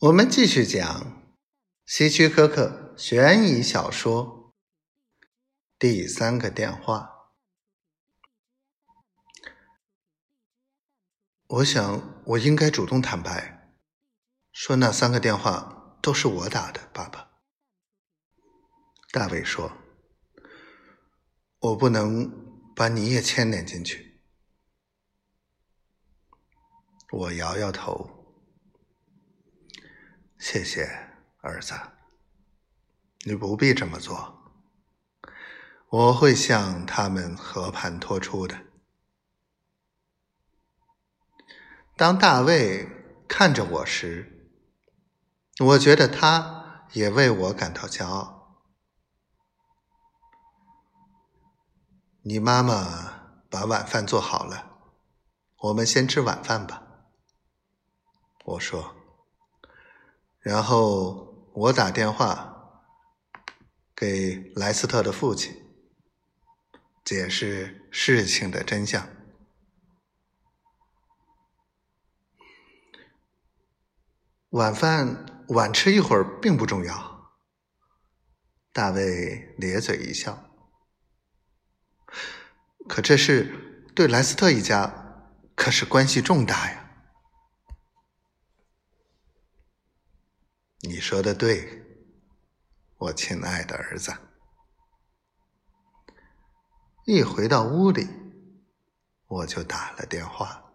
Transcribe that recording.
我们继续讲希区柯克悬疑小说第三个电话。我想，我应该主动坦白，说那三个电话都是我打的，爸爸。大卫说：“我不能把你也牵连进去。”我摇摇头。谢谢，儿子。你不必这么做。我会向他们和盘托出的。当大卫看着我时，我觉得他也为我感到骄傲。你妈妈把晚饭做好了，我们先吃晚饭吧。我说。然后我打电话给莱斯特的父亲，解释事情的真相。晚饭晚吃一会儿并不重要。大卫咧嘴一笑。可这事对莱斯特一家可是关系重大呀。你说的对，我亲爱的儿子。一回到屋里，我就打了电话。